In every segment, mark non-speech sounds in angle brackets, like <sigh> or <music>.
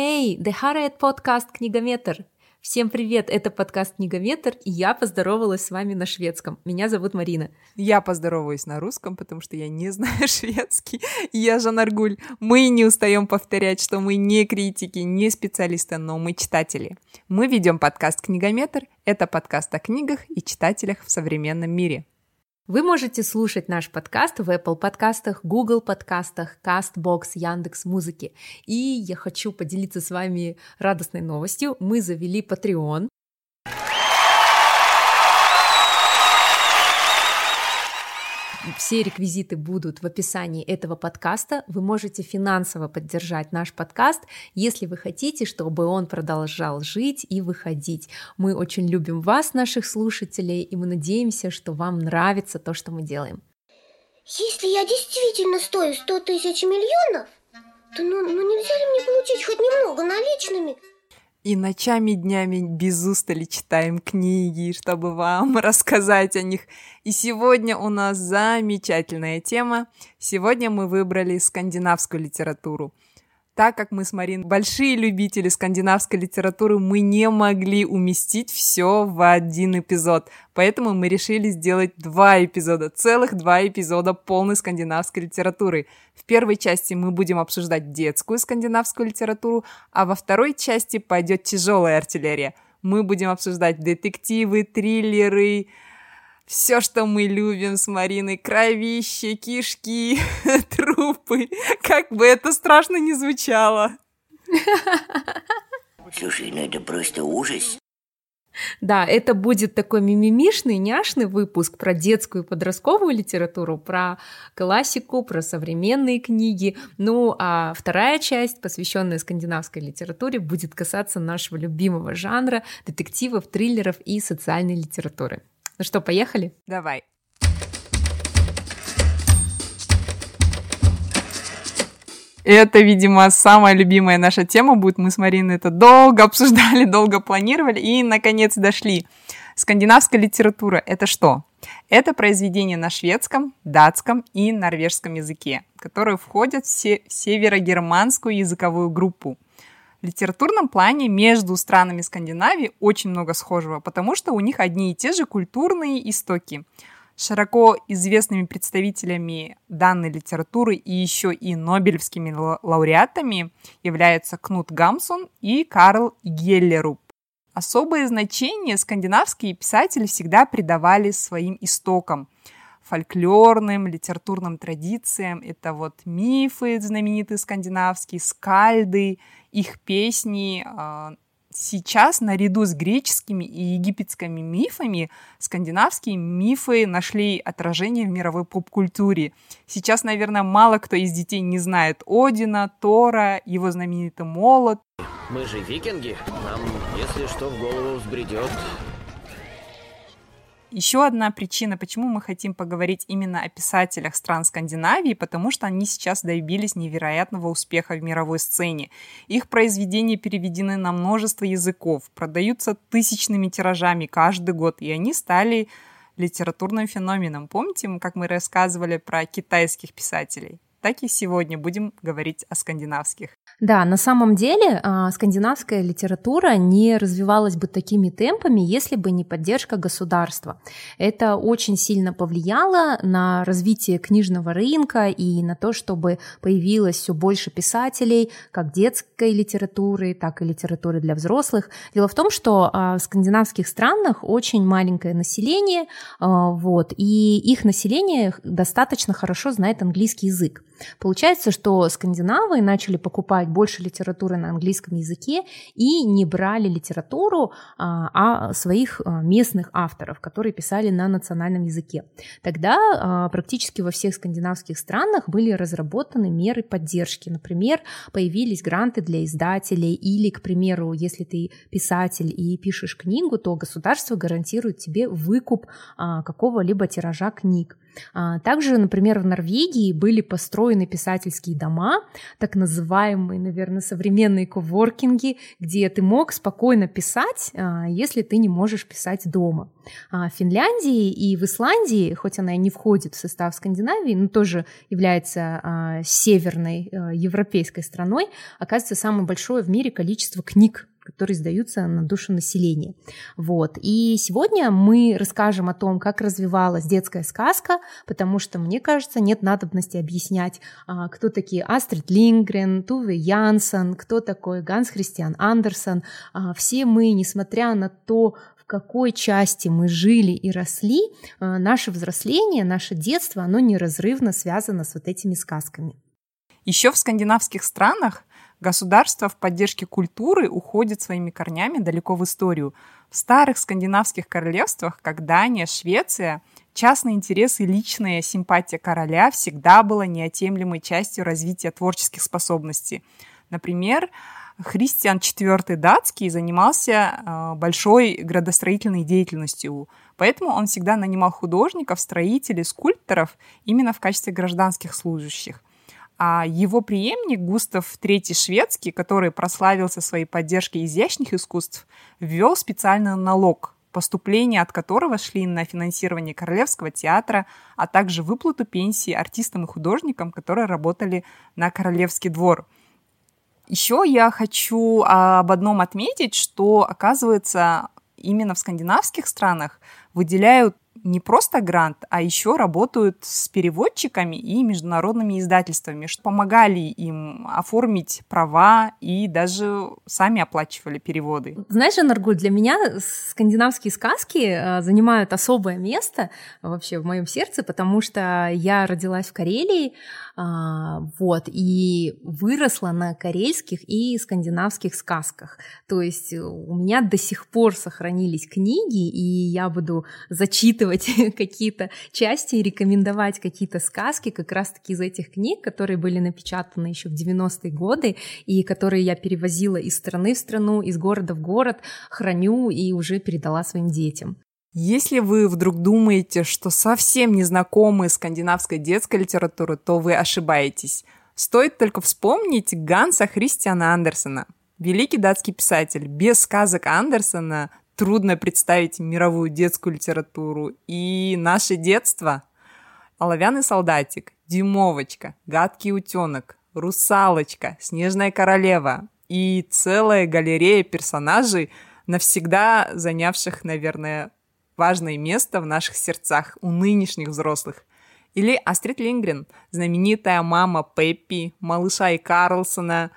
Hey, the Harriet подкаст «Книгометр». Всем привет, это подкаст «Книгометр», и я поздоровалась с вами на шведском. Меня зовут Марина. Я поздороваюсь на русском, потому что я не <laughs> знаю шведский. Я Жан Аргуль. Мы не устаем повторять, что мы не критики, не специалисты, но мы читатели. Мы ведем подкаст «Книгометр». Это подкаст о книгах и читателях в современном мире. Вы можете слушать наш подкаст в Apple подкастах, Google подкастах, CastBox, Яндекс Музыки. И я хочу поделиться с вами радостной новостью. Мы завели Patreon. Все реквизиты будут в описании этого подкаста. Вы можете финансово поддержать наш подкаст, если вы хотите, чтобы он продолжал жить и выходить. Мы очень любим вас, наших слушателей, и мы надеемся, что вам нравится то, что мы делаем. Если я действительно стою 100 тысяч миллионов, то ну, ну нельзя ли мне получить хоть немного наличными? И ночами, днями без устали читаем книги, чтобы вам <laughs> рассказать о них. И сегодня у нас замечательная тема. Сегодня мы выбрали скандинавскую литературу – так как мы с Марин большие любители скандинавской литературы, мы не могли уместить все в один эпизод. Поэтому мы решили сделать два эпизода, целых два эпизода полной скандинавской литературы. В первой части мы будем обсуждать детскую скандинавскую литературу, а во второй части пойдет тяжелая артиллерия. Мы будем обсуждать детективы, триллеры, все, что мы любим с Мариной, кровище, кишки, <laughs> трупы, как бы это страшно не звучало. Слушай, ну это просто ужас. Да, это будет такой мимимишный, няшный выпуск про детскую и подростковую литературу, про классику, про современные книги. Ну, а вторая часть, посвященная скандинавской литературе, будет касаться нашего любимого жанра детективов, триллеров и социальной литературы. Ну что, поехали? Давай. Это, видимо, самая любимая наша тема будет. Мы с Мариной это долго обсуждали, <laughs> долго планировали и, наконец, дошли. Скандинавская литература — это что? Это произведения на шведском, датском и норвежском языке, которые входят в северогерманскую языковую группу литературном плане между странами Скандинавии очень много схожего, потому что у них одни и те же культурные истоки. Широко известными представителями данной литературы и еще и нобелевскими лауреатами являются Кнут Гамсун и Карл Геллеруб. Особое значение скандинавские писатели всегда придавали своим истокам – фольклорным, литературным традициям. Это вот мифы знаменитые скандинавские, скальды, их песни. А, сейчас наряду с греческими и египетскими мифами скандинавские мифы нашли отражение в мировой поп-культуре. Сейчас, наверное, мало кто из детей не знает Одина, Тора, его знаменитый молот. Мы же викинги, нам, если что в голову взбредет, еще одна причина, почему мы хотим поговорить именно о писателях стран Скандинавии, потому что они сейчас добились невероятного успеха в мировой сцене. Их произведения переведены на множество языков, продаются тысячными тиражами каждый год, и они стали литературным феноменом. Помните, как мы рассказывали про китайских писателей? Так и сегодня будем говорить о скандинавских. Да, на самом деле а, скандинавская литература не развивалась бы такими темпами, если бы не поддержка государства. Это очень сильно повлияло на развитие книжного рынка и на то, чтобы появилось все больше писателей, как детской литературы, так и литературы для взрослых. Дело в том, что а, в скандинавских странах очень маленькое население, а, вот, и их население достаточно хорошо знает английский язык. Получается, что скандинавы начали покупать больше литературы на английском языке и не брали литературу а, а своих а, местных авторов, которые писали на национальном языке. Тогда а, практически во всех скандинавских странах были разработаны меры поддержки. Например, появились гранты для издателей или, к примеру, если ты писатель и пишешь книгу, то государство гарантирует тебе выкуп какого-либо тиража книг. А, также, например, в Норвегии были построены писательские дома, так называемые, наверное, современные коворкинги, где ты мог спокойно писать, а, если ты не можешь писать дома. В Финляндии и в Исландии, хоть она и не входит в состав Скандинавии, но тоже является северной европейской страной, оказывается самое большое в мире количество книг которые сдаются на душу населения. Вот. И сегодня мы расскажем о том, как развивалась детская сказка, потому что, мне кажется, нет надобности объяснять, а, кто такие Астрид Лингрен, Туве Янсен, кто такой Ганс Христиан Андерсон. А, все мы, несмотря на то, в какой части мы жили и росли, а, наше взросление, наше детство, оно неразрывно связано с вот этими сказками. Еще в скандинавских странах Государство в поддержке культуры уходит своими корнями далеко в историю. В старых скандинавских королевствах, как Дания, Швеция, частный интерес и личная симпатия короля всегда была неотъемлемой частью развития творческих способностей. Например, Христиан IV датский занимался э, большой градостроительной деятельностью, поэтому он всегда нанимал художников, строителей, скульпторов именно в качестве гражданских служащих. А его преемник Густав III Шведский, который прославился своей поддержкой изящных искусств, ввел специальный налог, поступления от которого шли на финансирование Королевского театра, а также выплату пенсии артистам и художникам, которые работали на Королевский двор. Еще я хочу об одном отметить, что, оказывается, именно в скандинавских странах выделяют не просто грант, а еще работают с переводчиками и международными издательствами, что помогали им оформить права и даже сами оплачивали переводы. Знаешь, Наргуль, для меня скандинавские сказки э, занимают особое место вообще в моем сердце, потому что я родилась в Карелии, вот, и выросла на карельских и скандинавских сказках. То есть у меня до сих пор сохранились книги, и я буду зачитывать <laughs> какие-то части и рекомендовать какие-то сказки как раз-таки из этих книг, которые были напечатаны еще в 90-е годы, и которые я перевозила из страны в страну, из города в город, храню и уже передала своим детям. Если вы вдруг думаете, что совсем не знакомы скандинавской детской литературой, то вы ошибаетесь. Стоит только вспомнить Ганса Христиана Андерсена. Великий датский писатель. Без сказок Андерсена трудно представить мировую детскую литературу. И наше детство – Оловянный солдатик, Дюймовочка, Гадкий утенок, Русалочка, Снежная королева и целая галерея персонажей, навсегда занявших, наверное, важное место в наших сердцах у нынешних взрослых. Или Астрид Лингрен, знаменитая мама Пеппи, малыша и Карлсона,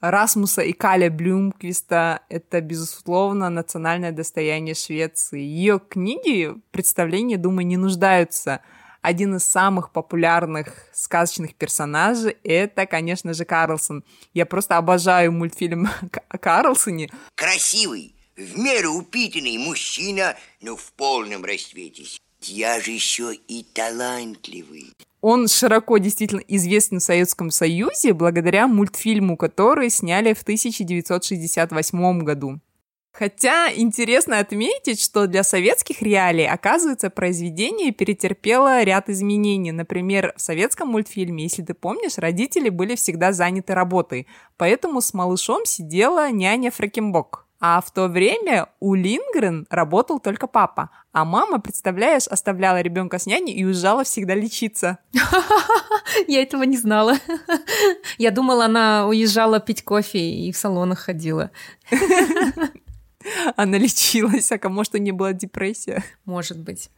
Расмуса и Каля Блюмквиста — это, безусловно, национальное достояние Швеции. Ее книги, представления, думаю, не нуждаются. Один из самых популярных сказочных персонажей — это, конечно же, Карлсон. Я просто обожаю мультфильм <laughs> о Карлсоне. Красивый, в меру упитанный мужчина, но в полном расцвете. Я же еще и талантливый. Он широко действительно известен в Советском Союзе благодаря мультфильму, который сняли в 1968 году. Хотя интересно отметить, что для советских реалий, оказывается, произведение перетерпело ряд изменений. Например, в советском мультфильме, если ты помнишь, родители были всегда заняты работой, поэтому с малышом сидела няня Фрекенбок. А в то время у Лингрен работал только папа, а мама, представляешь, оставляла ребенка с няней и уезжала всегда лечиться. <laughs> Я этого не знала. <laughs> Я думала, она уезжала пить кофе и в салонах ходила. <laughs> Она лечилась, а кому что не была депрессия. Может быть.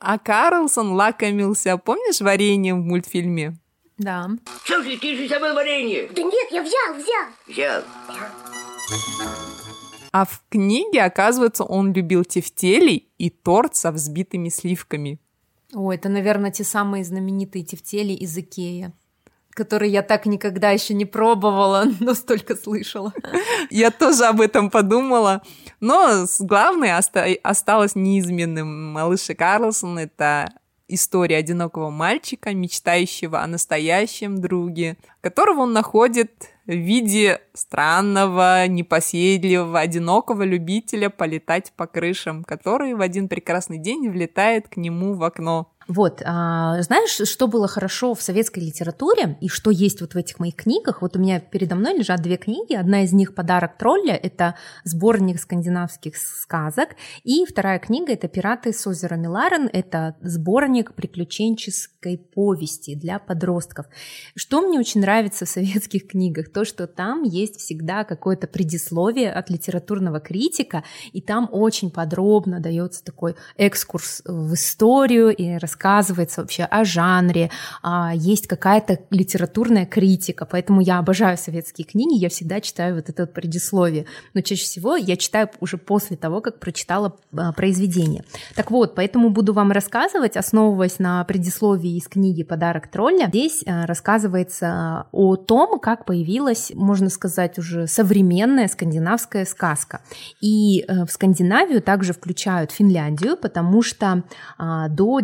А Карлсон лакомился, помнишь, вареньем в мультфильме? Да. Слушай, ты же забыл варенье. Да нет, я взял, взял. Взял. А в книге, оказывается, он любил тефтели и торт со взбитыми сливками. О, это, наверное, те самые знаменитые тефтели из Икея которые я так никогда еще не пробовала, <laughs> но столько слышала. <laughs> Я тоже об этом подумала. Но главное оста- осталось неизменным. Малыш Карлсон — это история одинокого мальчика, мечтающего о настоящем друге, которого он находит в виде странного, непоседливого, одинокого любителя полетать по крышам, который в один прекрасный день влетает к нему в окно. Вот, а, знаешь, что было хорошо в советской литературе и что есть вот в этих моих книгах? Вот у меня передо мной лежат две книги. Одна из них «Подарок тролля» — это сборник скандинавских сказок. И вторая книга — это «Пираты с озера Миларен». Это сборник приключенческой повести для подростков. Что мне очень нравится в советских книгах? То, что там есть всегда какое-то предисловие от литературного критика, и там очень подробно дается такой экскурс в историю и рассказывается рассказывается вообще о жанре, а, есть какая-то литературная критика, поэтому я обожаю советские книги, я всегда читаю вот это предисловие, но чаще всего я читаю уже после того, как прочитала а, произведение. Так вот, поэтому буду вам рассказывать, основываясь на предисловии из книги «Подарок тролля». Здесь а, рассказывается о том, как появилась, можно сказать, уже современная скандинавская сказка. И э, в Скандинавию также включают Финляндию, потому что до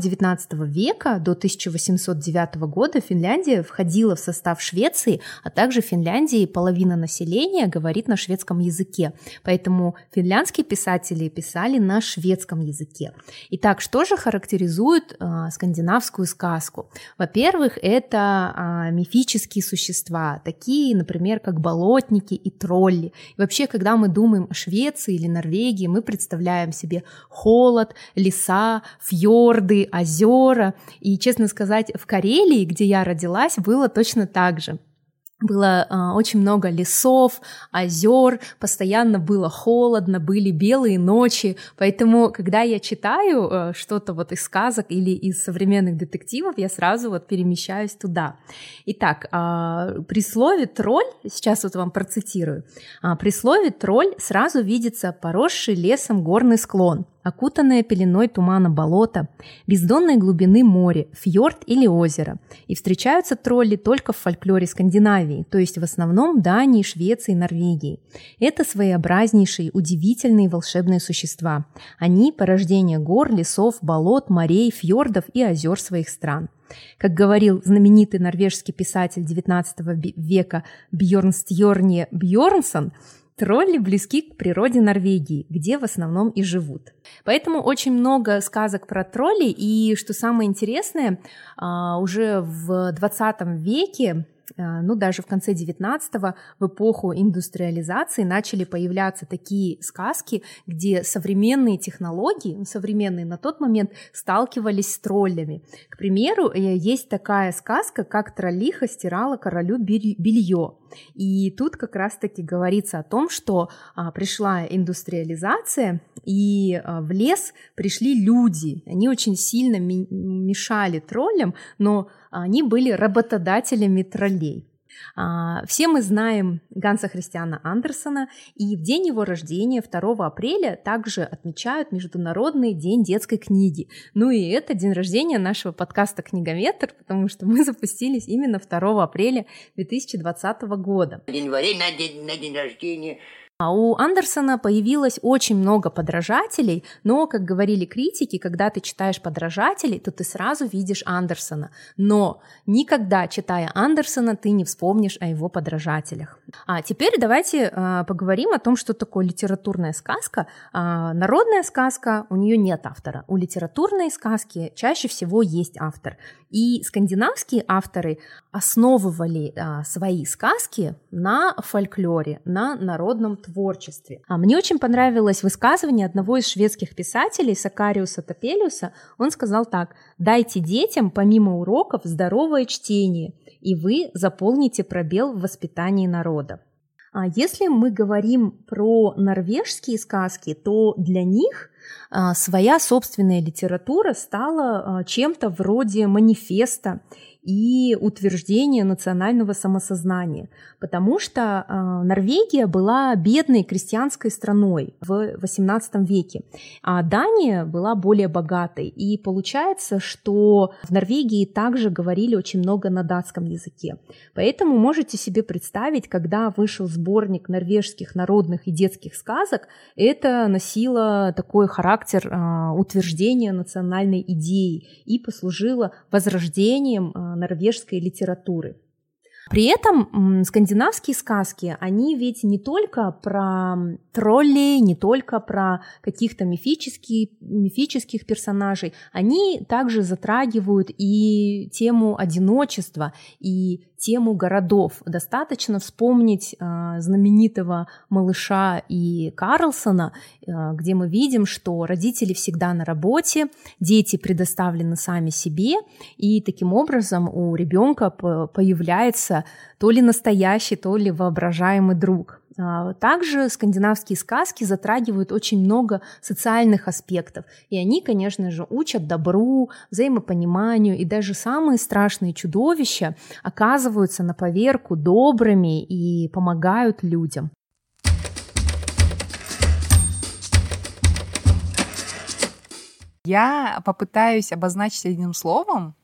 19 века до 1809 года Финляндия входила в состав Швеции, а также Финляндии половина населения говорит на шведском языке. Поэтому финляндские писатели писали на шведском языке. Итак, что же характеризует э, скандинавскую сказку? Во-первых, это э, мифические существа, такие, например, как болотники и тролли. И вообще, когда мы думаем о Швеции или Норвегии, мы представляем себе холод, леса, фьорды, озера, озера. И, честно сказать, в Карелии, где я родилась, было точно так же было э, очень много лесов, озер, постоянно было холодно, были белые ночи, поэтому, когда я читаю э, что-то вот из сказок или из современных детективов, я сразу вот перемещаюсь туда. Итак, э, при слове тролль, сейчас вот вам процитирую, э, при слове тролль сразу видится поросший лесом горный склон, окутанное пеленой тумана болото, бездонной глубины море, фьорд или озеро. И встречаются тролли только в фольклоре Скандинавии, то есть в основном Дании, Швеции, Норвегии. Это своеобразнейшие, удивительные волшебные существа. Они – порождение гор, лесов, болот, морей, фьордов и озер своих стран. Как говорил знаменитый норвежский писатель XIX века Бьорнстьорне Бьорнсон, Тролли близки к природе Норвегии, где в основном и живут. Поэтому очень много сказок про троллей, и что самое интересное, а, уже в 20 веке ну, даже в конце 19-го, в эпоху индустриализации начали появляться такие сказки, где современные технологии, ну, современные на тот момент, сталкивались с троллями. К примеру, э, есть такая сказка, как троллиха стирала королю белье. И тут как раз-таки говорится о том, что а, пришла индустриализация, и а, в лес пришли люди. Они очень сильно мешали троллям, но они были работодателями троллей. А, все мы знаем Ганса Христиана Андерсона, и в день его рождения, 2 апреля, также отмечают Международный день детской книги. Ну и это день рождения нашего подкаста «Книгометр», потому что мы запустились именно 2 апреля 2020 года. В январе на день, на день рождения у Андерсона появилось очень много подражателей, но, как говорили критики, когда ты читаешь подражателей, то ты сразу видишь Андерсона. Но никогда, читая Андерсона, ты не вспомнишь о его подражателях. А теперь давайте а, поговорим о том, что такое литературная сказка. А, народная сказка, у нее нет автора. У литературной сказки чаще всего есть автор. И скандинавские авторы основывали а, свои сказки на фольклоре, на народном творчестве. А мне очень понравилось высказывание одного из шведских писателей Сакариуса Топелиуса. Он сказал так: "Дайте детям помимо уроков здоровое чтение, и вы заполните пробел в воспитании народа". А если мы говорим про норвежские сказки, то для них а, своя собственная литература стала а, чем-то вроде манифеста и утверждение национального самосознания, потому что э, Норвегия была бедной крестьянской страной в XVIII веке, а Дания была более богатой. И получается, что в Норвегии также говорили очень много на датском языке. Поэтому можете себе представить, когда вышел сборник норвежских народных и детских сказок, это носило такой характер э, утверждения национальной идеи и послужило возрождением э, норвежской литературы. При этом скандинавские сказки, они ведь не только про троллей, не только про каких-то мифических, мифических персонажей, они также затрагивают и тему одиночества, и тему городов. Достаточно вспомнить э, знаменитого малыша и Карлсона, э, где мы видим, что родители всегда на работе, дети предоставлены сами себе, и таким образом у ребенка появляется то ли настоящий, то ли воображаемый друг. А, также скандинавские сказки затрагивают очень много социальных аспектов, и они, конечно же, учат добру, взаимопониманию, и даже самые страшные чудовища оказываются на поверку добрыми и помогают людям. Я попытаюсь обозначить одним словом,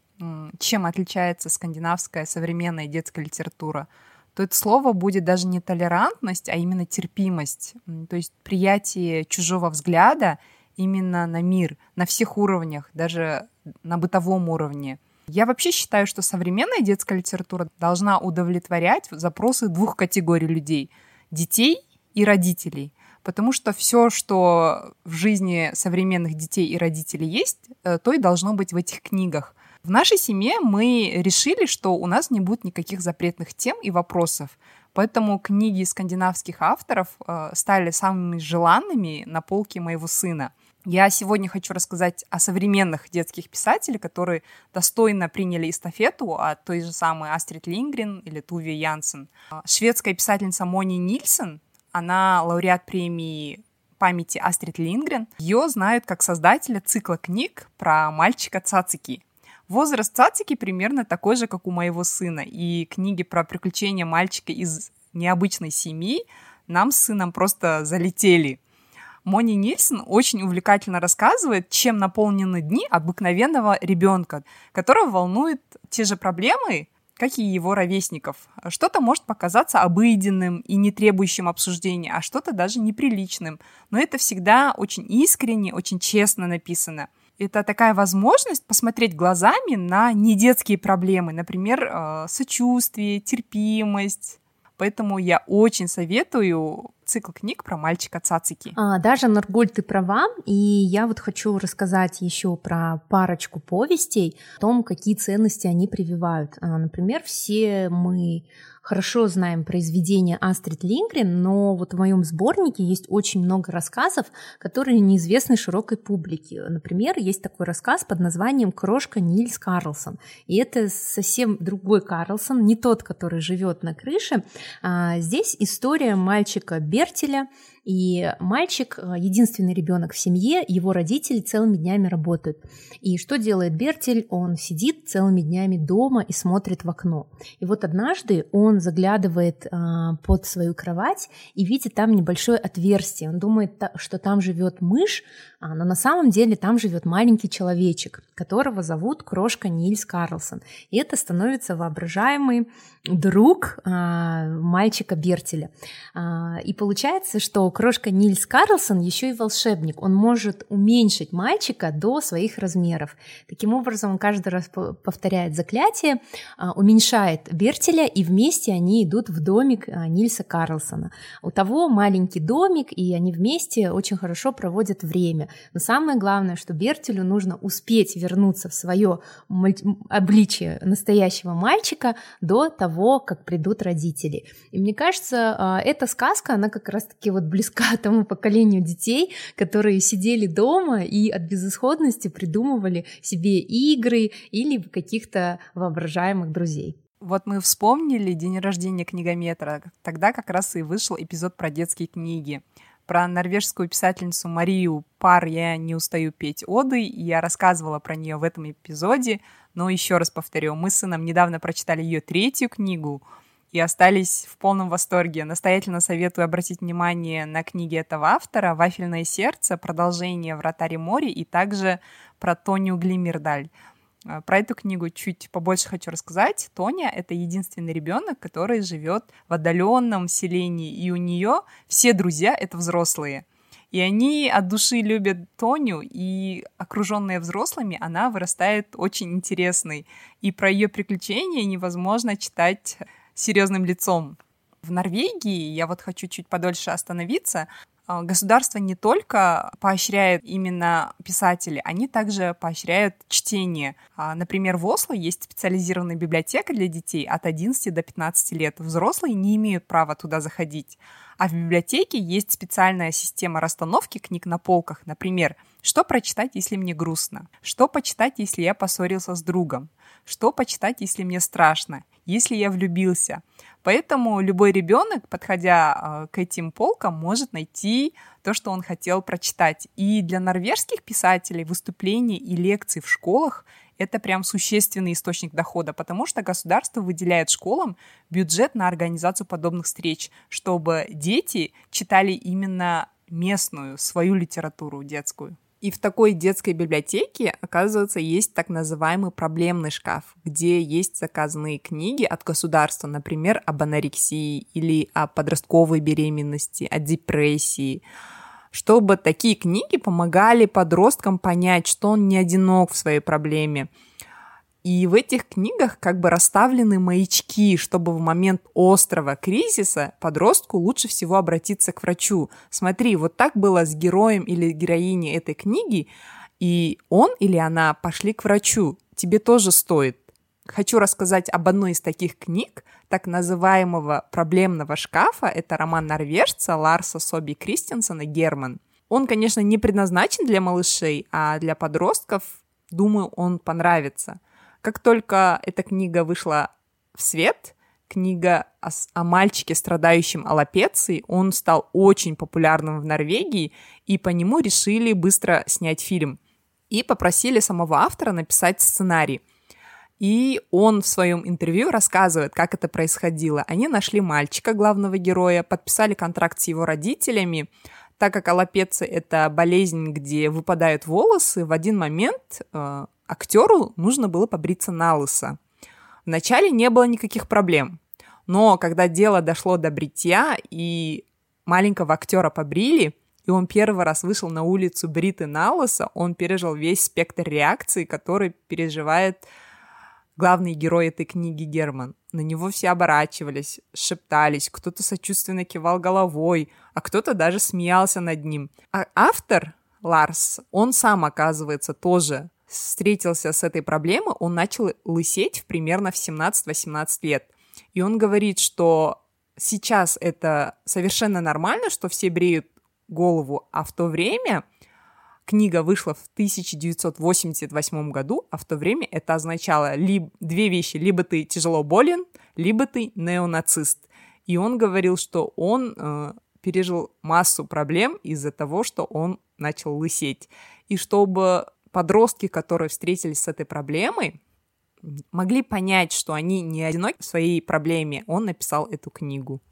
чем отличается скандинавская современная детская литература – то это слово будет даже не толерантность, а именно терпимость, то есть приятие чужого взгляда именно на мир, на всех уровнях, даже на бытовом уровне. Я вообще считаю, что современная детская литература должна удовлетворять запросы двух категорий людей — детей и родителей. Потому что все, что в жизни современных детей и родителей есть, э, то и должно быть в этих книгах. В нашей семье мы решили, что у нас не будет никаких запретных тем и вопросов. Поэтому книги скандинавских авторов э, стали самыми желанными на полке моего сына. Я сегодня хочу рассказать о современных детских писателях, которые достойно приняли эстафету от той же самой Астрид Лингрен или Туви Янсен. Шведская писательница Мони Нильсон, она лауреат премии памяти Астрид Лингрен. Ее знают как создателя цикла книг про мальчика Цацики. Возраст Цацики примерно такой же, как у моего сына, и книги про приключения мальчика из необычной семьи нам с сыном просто залетели. Мони Нильсон очень увлекательно рассказывает, чем наполнены дни обыкновенного ребенка, которого волнуют те же проблемы, как и его ровесников. Что-то может показаться обыденным и не требующим обсуждения, а что-то даже неприличным. Но это всегда очень искренне, очень честно написано это такая возможность посмотреть глазами на недетские проблемы, например, э, сочувствие, терпимость. Поэтому я очень советую цикл книг про мальчика Цацики. А, даже, Нургуль, ты права, и я вот хочу рассказать еще про парочку повестей, о том, какие ценности они прививают. А, например, все мы хорошо знаем произведения Астрид Лингрен, но вот в моем сборнике есть очень много рассказов, которые неизвестны широкой публике. Например, есть такой рассказ под названием «Крошка Нильс Карлсон». И это совсем другой Карлсон, не тот, который живет на крыше. А здесь история мальчика Бертеля, и мальчик, э, единственный ребенок в семье, его родители целыми днями работают. И что делает Бертель? Он сидит целыми днями дома и смотрит в окно. И вот однажды он заглядывает а, под свою кровать и видит там небольшое отверстие. Он думает, что там живет мышь, но на самом деле там живет маленький человечек, которого зовут Крошка Нильс Карлсон. И это становится воображаемый друг а, мальчика Бертеля. А, и получается, что Крошка Нильс Карлсон еще и волшебник. Он может уменьшить мальчика до своих размеров. Таким образом, он каждый раз повторяет заклятие, а, уменьшает Бертеля, и вместе они идут в домик а, Нильса Карлсона. У того маленький домик, и они вместе очень хорошо проводят время. Но самое главное, что Бертелю нужно успеть вернуться в свое обличие настоящего мальчика до того, как придут родители. И мне кажется, а, эта сказка, она как раз-таки вот близка <laughs> тому поколению детей, которые сидели дома и от безысходности придумывали себе игры или каких-то воображаемых друзей. Вот мы вспомнили день рождения книгометра. Тогда как раз и вышел эпизод про детские книги про норвежскую писательницу Марию Пар я не устаю петь оды, я рассказывала про нее в этом эпизоде, но еще раз повторю, мы с сыном недавно прочитали ее третью книгу и остались в полном восторге. Настоятельно советую обратить внимание на книги этого автора «Вафельное сердце», продолжение «Вратаре море» и также про Тоню Глимердаль. А, про эту книгу чуть побольше хочу рассказать. Тоня — это единственный ребенок, который живет в отдаленном селении, и у нее все друзья — это взрослые. И они от души любят Тоню, и окруженная взрослыми, она вырастает очень интересной. И про ее приключения невозможно читать серьезным лицом. В Норвегии, я вот хочу чуть подольше остановиться, а, государство не только поощряет именно писателей, они также поощряют чтение. А, например, в Осло есть специализированная библиотека для детей от 11 до 15 лет. Взрослые не имеют права туда заходить. А в библиотеке есть специальная система расстановки книг на полках. Например, что прочитать, если мне грустно? Что почитать, если я поссорился с другом? Что почитать, если мне страшно? Если я влюбился? Поэтому любой ребенок, подходя э, к этим полкам, может найти то, что он хотел прочитать. И для норвежских писателей выступления и лекции в школах это прям существенный источник дохода, потому что государство выделяет школам бюджет на организацию подобных встреч, чтобы дети читали именно местную, свою литературу детскую. И в такой детской библиотеке, оказывается, есть так называемый проблемный шкаф, где есть заказанные книги от государства, например, об анорексии или о подростковой беременности, о депрессии, чтобы такие книги помогали подросткам понять, что он не одинок в своей проблеме, и в этих книгах как бы расставлены маячки, чтобы в момент острого кризиса подростку лучше всего обратиться к врачу. Смотри, вот так было с героем или героиней этой книги, и он или она пошли к врачу. Тебе тоже стоит. Хочу рассказать об одной из таких книг, так называемого проблемного шкафа. Это роман норвежца Ларса Соби Кристенсена «Герман». Он, конечно, не предназначен для малышей, а для подростков, думаю, он понравится. Как только эта книга вышла в свет, книга о, о мальчике, страдающем аллопецией, он стал очень популярным в Норвегии, и по нему решили быстро снять фильм. И попросили самого автора написать сценарий. И он в своем интервью рассказывает, как это происходило. Они нашли мальчика, главного героя, подписали контракт с его родителями. Так как аллопеция — это болезнь, где выпадают волосы, в один момент э, актеру нужно было побриться на лысо. Вначале не было никаких проблем, но когда дело дошло до бритья и маленького актера побрили, и он первый раз вышел на улицу бритый на лысо, он пережил весь спектр реакций, который переживает главный герой этой книги Герман. На него все оборачивались, шептались, кто-то сочувственно кивал головой, а кто-то даже смеялся над ним. А автор, Ларс, он сам, оказывается, тоже встретился с этой проблемой, он начал лысеть примерно в 17-18 лет. И он говорит, что сейчас это совершенно нормально, что все бреют голову, а в то время книга вышла в 1988 году, а в то время это означало либо, две вещи, либо ты тяжело болен, либо ты неонацист. И он говорил, что он э, пережил массу проблем из-за того, что он начал лысеть. И чтобы подростки, которые встретились с этой проблемой, могли понять, что они не одиноки в своей проблеме, он написал эту книгу.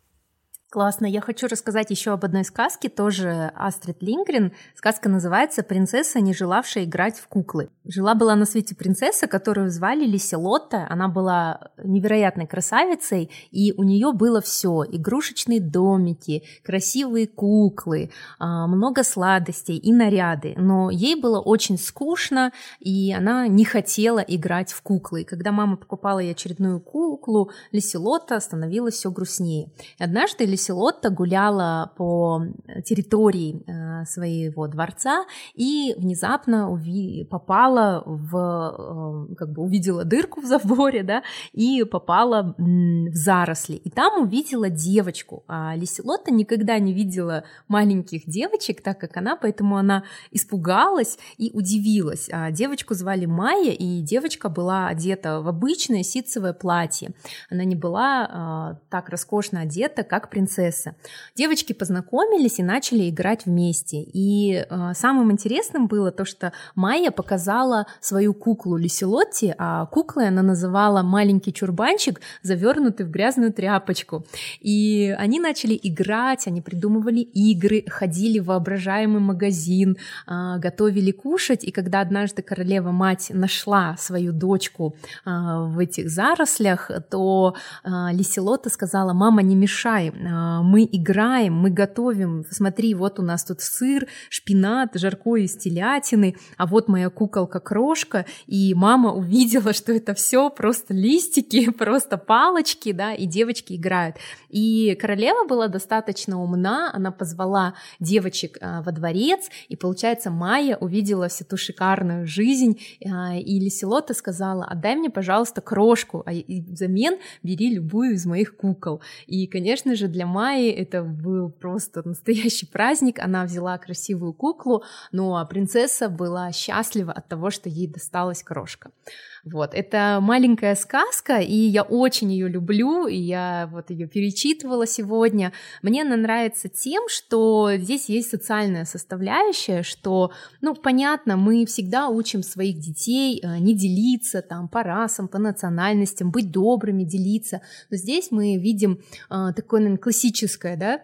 Классно. Я хочу рассказать еще об одной сказке, тоже Астрид Лингрен. Сказка называется «Принцесса, не желавшая играть в куклы». Жила-была на свете принцесса, которую звали Лиселотта. Она была невероятной красавицей, и у нее было все: игрушечные домики, красивые куклы, а, много сладостей и наряды. Но ей было очень скучно, и она не хотела играть в куклы. И когда мама покупала ей очередную куклу, Лиселотта становилась все грустнее. И однажды Лиселотта гуляла по территории э, своего дворца и внезапно попала в, э, как бы увидела дырку в заборе, да, и попала в заросли. И там увидела девочку. А Лиселотта никогда не видела маленьких девочек, так как она, поэтому она испугалась и удивилась. А девочку звали Майя, и девочка была одета в обычное ситцевое платье. Она не была а, так роскошно одета, как принцесса принцесса. Девочки познакомились и начали играть вместе. И э, самым интересным было то, что Майя показала свою куклу Лиселотти, а куклой она называла маленький чурбанчик, завернутый в грязную тряпочку. И они начали играть, они придумывали игры, ходили в воображаемый магазин, э, готовили кушать. И когда однажды королева-мать нашла свою дочку э, в этих зарослях, то э, Лиселота сказала, мама, не мешай, мы играем, мы готовим, смотри, вот у нас тут сыр, шпинат, жаркое из телятины, а вот моя куколка-крошка, и мама увидела, что это все просто листики, <laughs> просто палочки, да, и девочки играют. И королева была достаточно умна, она позвала девочек а, во дворец, и, получается, Майя увидела всю ту шикарную жизнь, а, и Лиселота сказала, отдай мне, пожалуйста, крошку, а взамен бери любую из моих кукол. И, конечно же, для Майи это был просто настоящий праздник, она взяла красивую куклу, ну а принцесса была счастлива от того, что ей досталась крошка. Вот, это маленькая сказка, и я очень ее люблю, и я вот ее перечитывала сегодня. Мне она нравится тем, что здесь есть социальная составляющая, что, ну, понятно, мы всегда учим своих детей э, не делиться там по расам, по национальностям, быть добрыми, делиться. Но здесь мы видим э, такое, наверное, классическое, да,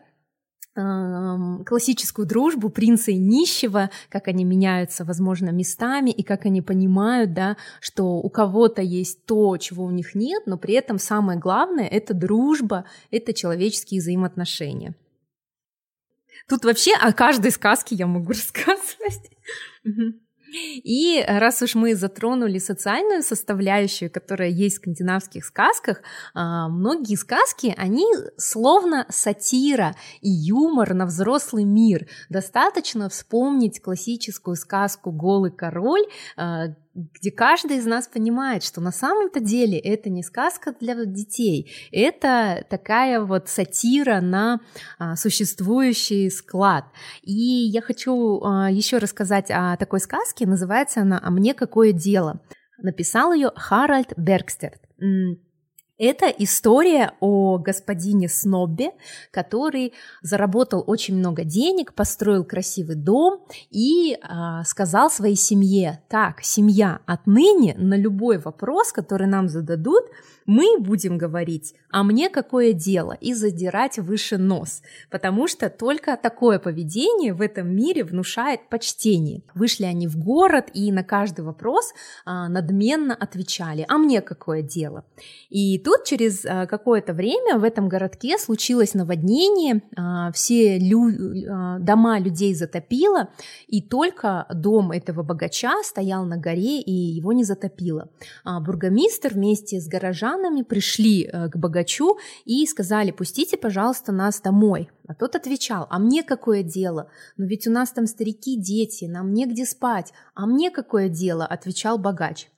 классическую дружбу принца и нищего, как они меняются, возможно, местами, и как они понимают, да, что у кого-то есть то, чего у них нет, но при этом самое главное — это дружба, это человеческие взаимоотношения. Тут вообще о каждой сказке я могу <laughs> рассказывать. И раз уж мы затронули социальную составляющую, которая есть в скандинавских сказках, а, многие сказки, они словно сатира и юмор на взрослый мир. Достаточно вспомнить классическую сказку «Голый король», а, где каждый из нас понимает, что на самом-то деле это не сказка для детей, это такая вот сатира на а, существующий склад. И я хочу а, еще рассказать о такой сказке, называется она «А мне какое дело?». Написал ее Харальд Бергстерт. Это история о господине Сноббе, который заработал очень много денег, построил красивый дом и э, сказал своей семье, так, семья, отныне на любой вопрос, который нам зададут, мы будем говорить, а мне какое дело, и задирать выше нос, потому что только такое поведение в этом мире внушает почтение. Вышли они в город и на каждый вопрос а, надменно отвечали, а мне какое дело. И тут через а, какое-то время в этом городке случилось наводнение, а, все лю- а, дома людей затопило, и только дом этого богача стоял на горе, и его не затопило. А бургомистр вместе с горожанами горожанами пришли э, к богачу и сказали, пустите, пожалуйста, нас домой. А тот отвечал, а мне какое дело? Но ведь у нас там старики, дети, нам негде спать. А мне какое дело? Отвечал богач.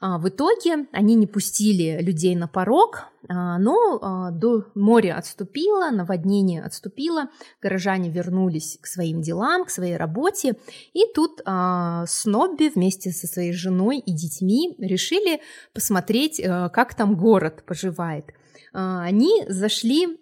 А, в итоге они не пустили людей на порог, а, но а, до моря отступило, наводнение отступило, горожане вернулись к своим делам, к своей работе, и тут Снобби вместе со своей женой и детьми решили посмотреть, как там город поживает. Они зашли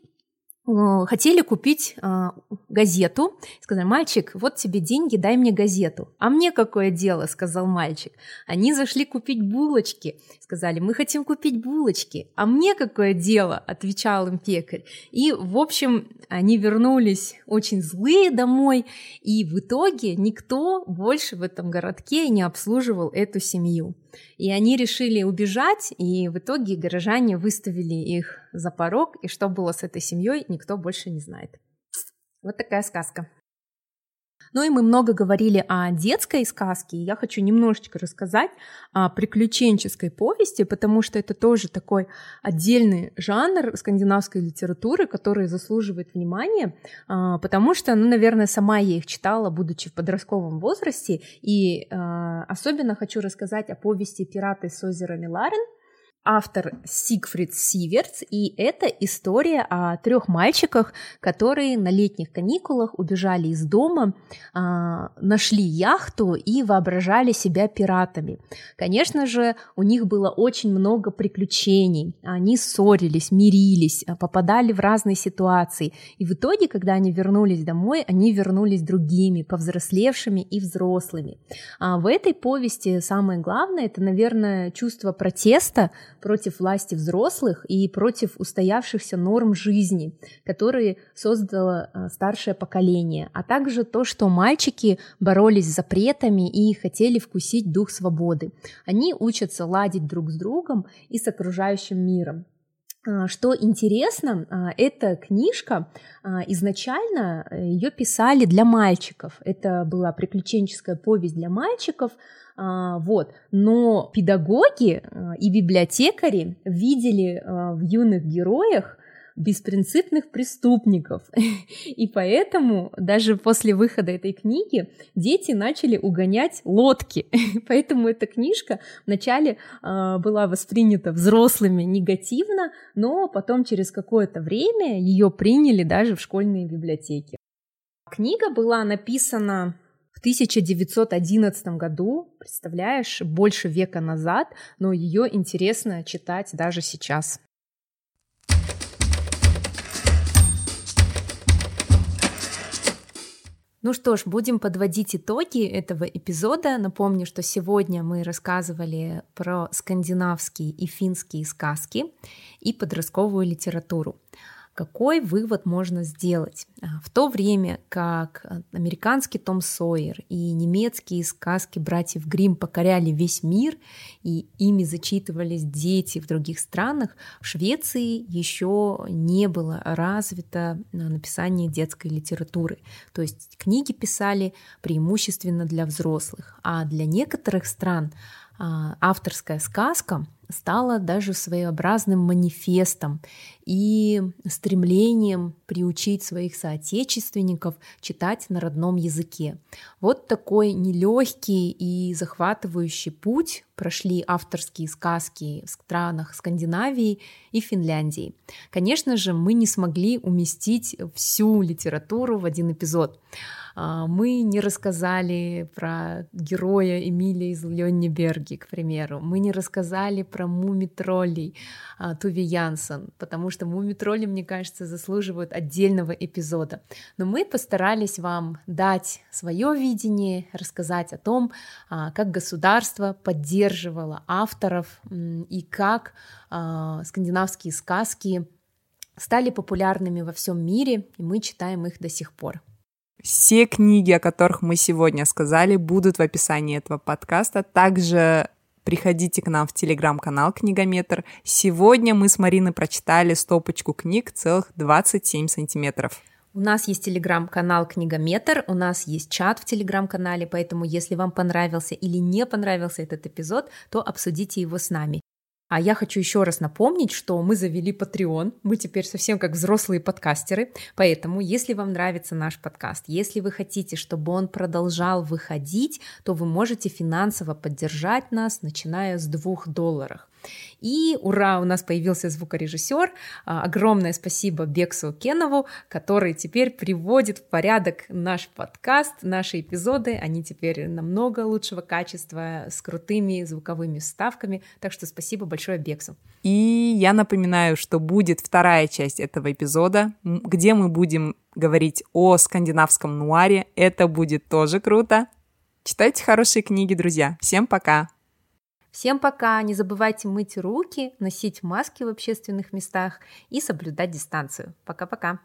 хотели купить э, газету. Сказали, мальчик, вот тебе деньги, дай мне газету. А мне какое дело, сказал мальчик. Они зашли купить булочки. Сказали, мы хотим купить булочки. А мне какое дело, отвечал им пекарь. И, в общем, они вернулись очень злые домой. И в итоге никто больше в этом городке не обслуживал эту семью. И они решили убежать, и в итоге горожане выставили их за порог, и что было с этой семьей, никто больше не знает. Вот такая сказка. Ну и мы много говорили о детской сказке, и я хочу немножечко рассказать о приключенческой повести, потому что это тоже такой отдельный жанр скандинавской литературы, который заслуживает внимания, а, потому что, ну, наверное, сама я их читала, будучи в подростковом возрасте, и а, особенно хочу рассказать о повести «Пираты с озера Миларен», автор Сигфрид Сиверц, и это история о трех мальчиках, которые на летних каникулах убежали из дома, а, нашли яхту и воображали себя пиратами. Конечно же, у них было очень много приключений, они ссорились, мирились, а, попадали в разные ситуации, и в итоге, когда они вернулись домой, они вернулись другими, повзрослевшими и взрослыми. А в этой повести самое главное, это, наверное, чувство протеста, против власти взрослых и против устоявшихся норм жизни, которые создало э, старшее поколение, а также то, что мальчики боролись с запретами и хотели вкусить дух свободы. Они учатся ладить друг с другом и с окружающим миром. А, что интересно, а, эта книжка а, изначально э, ее писали для мальчиков. Это была приключенческая повесть для мальчиков, вот. Но педагоги и библиотекари видели в юных героях беспринципных преступников. <laughs> И поэтому даже после выхода этой книги дети начали угонять лодки. <laughs> Поэтому эта книжка вначале э, была воспринята взрослыми негативно, но потом через какое-то время ее приняли даже в школьные библиотеки. Книга была написана в 1911 году, представляешь, больше века назад, но ее интересно читать даже сейчас. Ну что ж, будем подводить итоги этого эпизода. Напомню, что сегодня мы рассказывали про скандинавские и финские сказки и подростковую литературу. Какой вывод можно сделать? А, в то время как американский Том Сойер и немецкие сказки братьев Грим покоряли весь мир, и ими зачитывались дети в других странах, в Швеции еще не было развито написание детской литературы. То есть книги писали преимущественно для взрослых, а для некоторых стран а, авторская сказка стала даже своеобразным манифестом и стремлением приучить своих соотечественников читать на родном языке. Вот такой нелегкий и захватывающий путь прошли авторские сказки в странах Скандинавии и Финляндии. Конечно же, мы не смогли уместить всю литературу в один эпизод. А, мы не рассказали про героя Эмилия из Лённеберги, к примеру. Мы не рассказали про муми-троллей а, Туви Янсон, потому что муми-тролли, мне кажется, заслуживают отдельного эпизода. Но мы постарались вам дать свое видение, рассказать о том, а, как государство поддерживало авторов и как скандинавские сказки стали популярными во всем мире, и мы читаем их до сих пор. Все книги, о которых мы сегодня сказали, будут в описании этого подкаста. Также приходите к нам в телеграм-канал Книгометр. Сегодня мы с Мариной прочитали стопочку книг целых 27 сантиметров. У нас есть телеграм-канал Книгометр, у нас есть чат в телеграм-канале, поэтому если вам понравился или не понравился этот эпизод, то обсудите его с нами. А я хочу еще раз напомнить, что мы завели Patreon, мы теперь совсем как взрослые подкастеры, поэтому если вам нравится наш подкаст, если вы хотите, чтобы он продолжал выходить, то вы можете финансово поддержать нас, начиная с двух долларов. И ура, у нас появился звукорежиссер. А, огромное спасибо Бексу Кенову, который теперь приводит в порядок наш подкаст, наши эпизоды. Они теперь намного лучшего качества, с крутыми звуковыми вставками. Так что спасибо большое Бексу. И я напоминаю, что будет вторая часть этого эпизода, где мы будем говорить о скандинавском нуаре. Это будет тоже круто. Читайте хорошие книги, друзья. Всем пока! Всем пока, не забывайте мыть руки, носить маски в общественных местах и соблюдать дистанцию. Пока-пока.